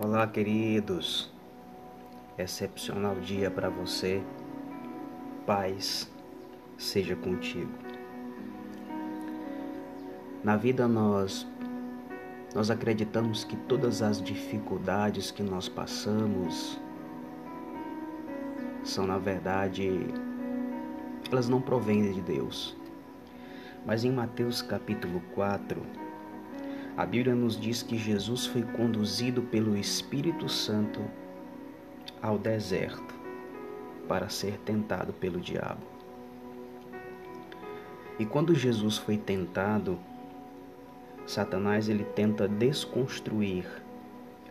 Olá, queridos. Excepcional dia para você. Paz seja contigo. Na vida nós nós acreditamos que todas as dificuldades que nós passamos são na verdade elas não provêm de Deus. Mas em Mateus capítulo 4, a Bíblia nos diz que Jesus foi conduzido pelo Espírito Santo ao deserto para ser tentado pelo diabo. E quando Jesus foi tentado, Satanás ele tenta desconstruir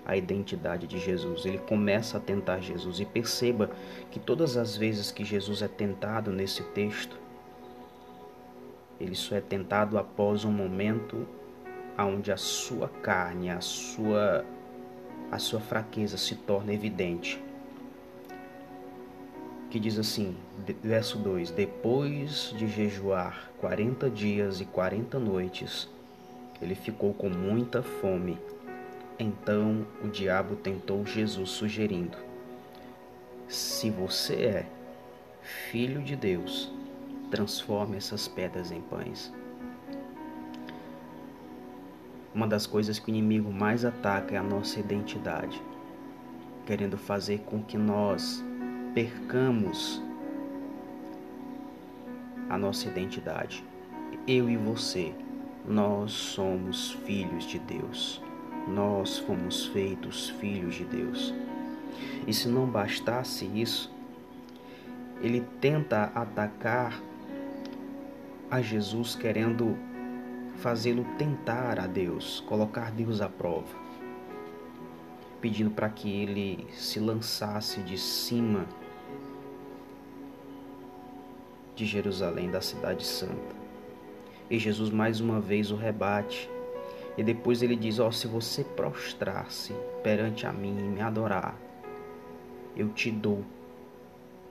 a identidade de Jesus. Ele começa a tentar Jesus e perceba que todas as vezes que Jesus é tentado nesse texto, ele só é tentado após um momento onde a sua carne, a sua a sua fraqueza se torna evidente. Que diz assim, verso 2: Depois de jejuar 40 dias e 40 noites, ele ficou com muita fome. Então o diabo tentou Jesus, sugerindo: Se você é filho de Deus, transforme essas pedras em pães. Uma das coisas que o inimigo mais ataca é a nossa identidade, querendo fazer com que nós percamos a nossa identidade. Eu e você, nós somos filhos de Deus. Nós fomos feitos filhos de Deus. E se não bastasse isso, ele tenta atacar a Jesus querendo fazê-lo tentar a Deus, colocar Deus à prova, pedindo para que ele se lançasse de cima de Jerusalém, da Cidade Santa. E Jesus mais uma vez o rebate. E depois ele diz: Ó, oh, se você prostrar-se perante a mim e me adorar, eu te dou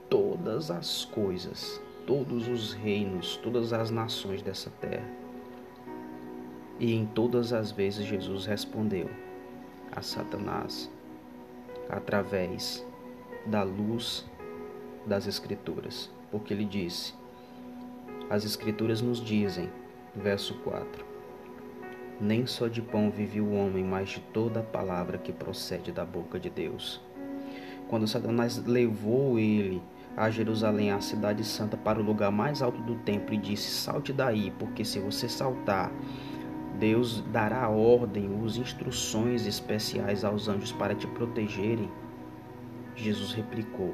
todas as coisas, todos os reinos, todas as nações dessa terra. E em todas as vezes Jesus respondeu a Satanás através da luz das Escrituras, porque ele disse: As Escrituras nos dizem, verso 4: Nem só de pão vive o homem, mas de toda a palavra que procede da boca de Deus. Quando Satanás levou ele a Jerusalém, a cidade santa, para o lugar mais alto do templo e disse: Salte daí, porque se você saltar, Deus dará ordem, os instruções especiais aos anjos para te protegerem. Jesus replicou: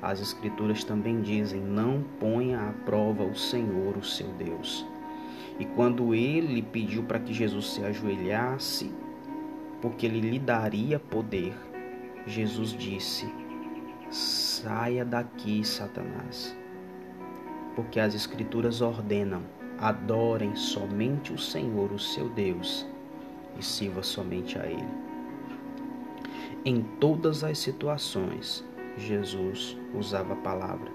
As Escrituras também dizem: Não ponha à prova o Senhor, o seu Deus. E quando ele pediu para que Jesus se ajoelhasse, porque ele lhe daria poder, Jesus disse: Saia daqui, Satanás, porque as Escrituras ordenam adorem somente o Senhor, o seu Deus, e sirva somente a Ele. Em todas as situações, Jesus usava a palavra,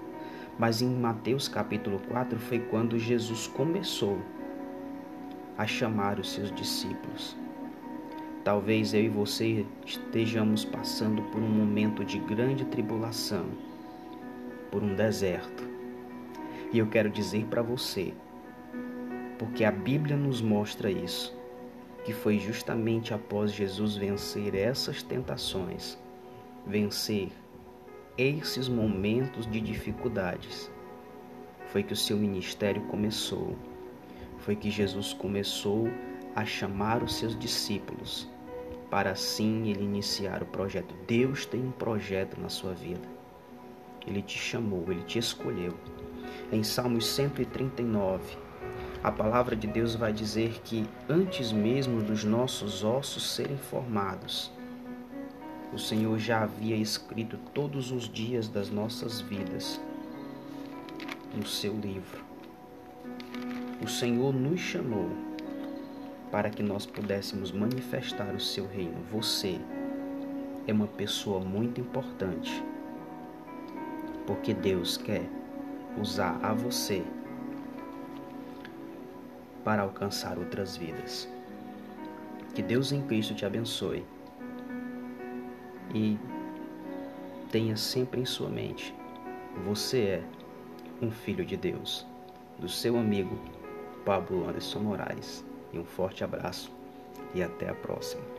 mas em Mateus capítulo 4 foi quando Jesus começou a chamar os seus discípulos. Talvez eu e você estejamos passando por um momento de grande tribulação, por um deserto. E eu quero dizer para você porque a Bíblia nos mostra isso, que foi justamente após Jesus vencer essas tentações, vencer esses momentos de dificuldades, foi que o seu ministério começou, foi que Jesus começou a chamar os seus discípulos para assim ele iniciar o projeto. Deus tem um projeto na sua vida. Ele te chamou, ele te escolheu. Em Salmos 139, a palavra de Deus vai dizer que antes mesmo dos nossos ossos serem formados, o Senhor já havia escrito todos os dias das nossas vidas no seu livro. O Senhor nos chamou para que nós pudéssemos manifestar o seu reino. Você é uma pessoa muito importante, porque Deus quer usar a você para alcançar outras vidas. Que Deus em Cristo te abençoe e tenha sempre em sua mente: você é um filho de Deus. Do seu amigo Pablo Anderson Moraes. E um forte abraço e até a próxima.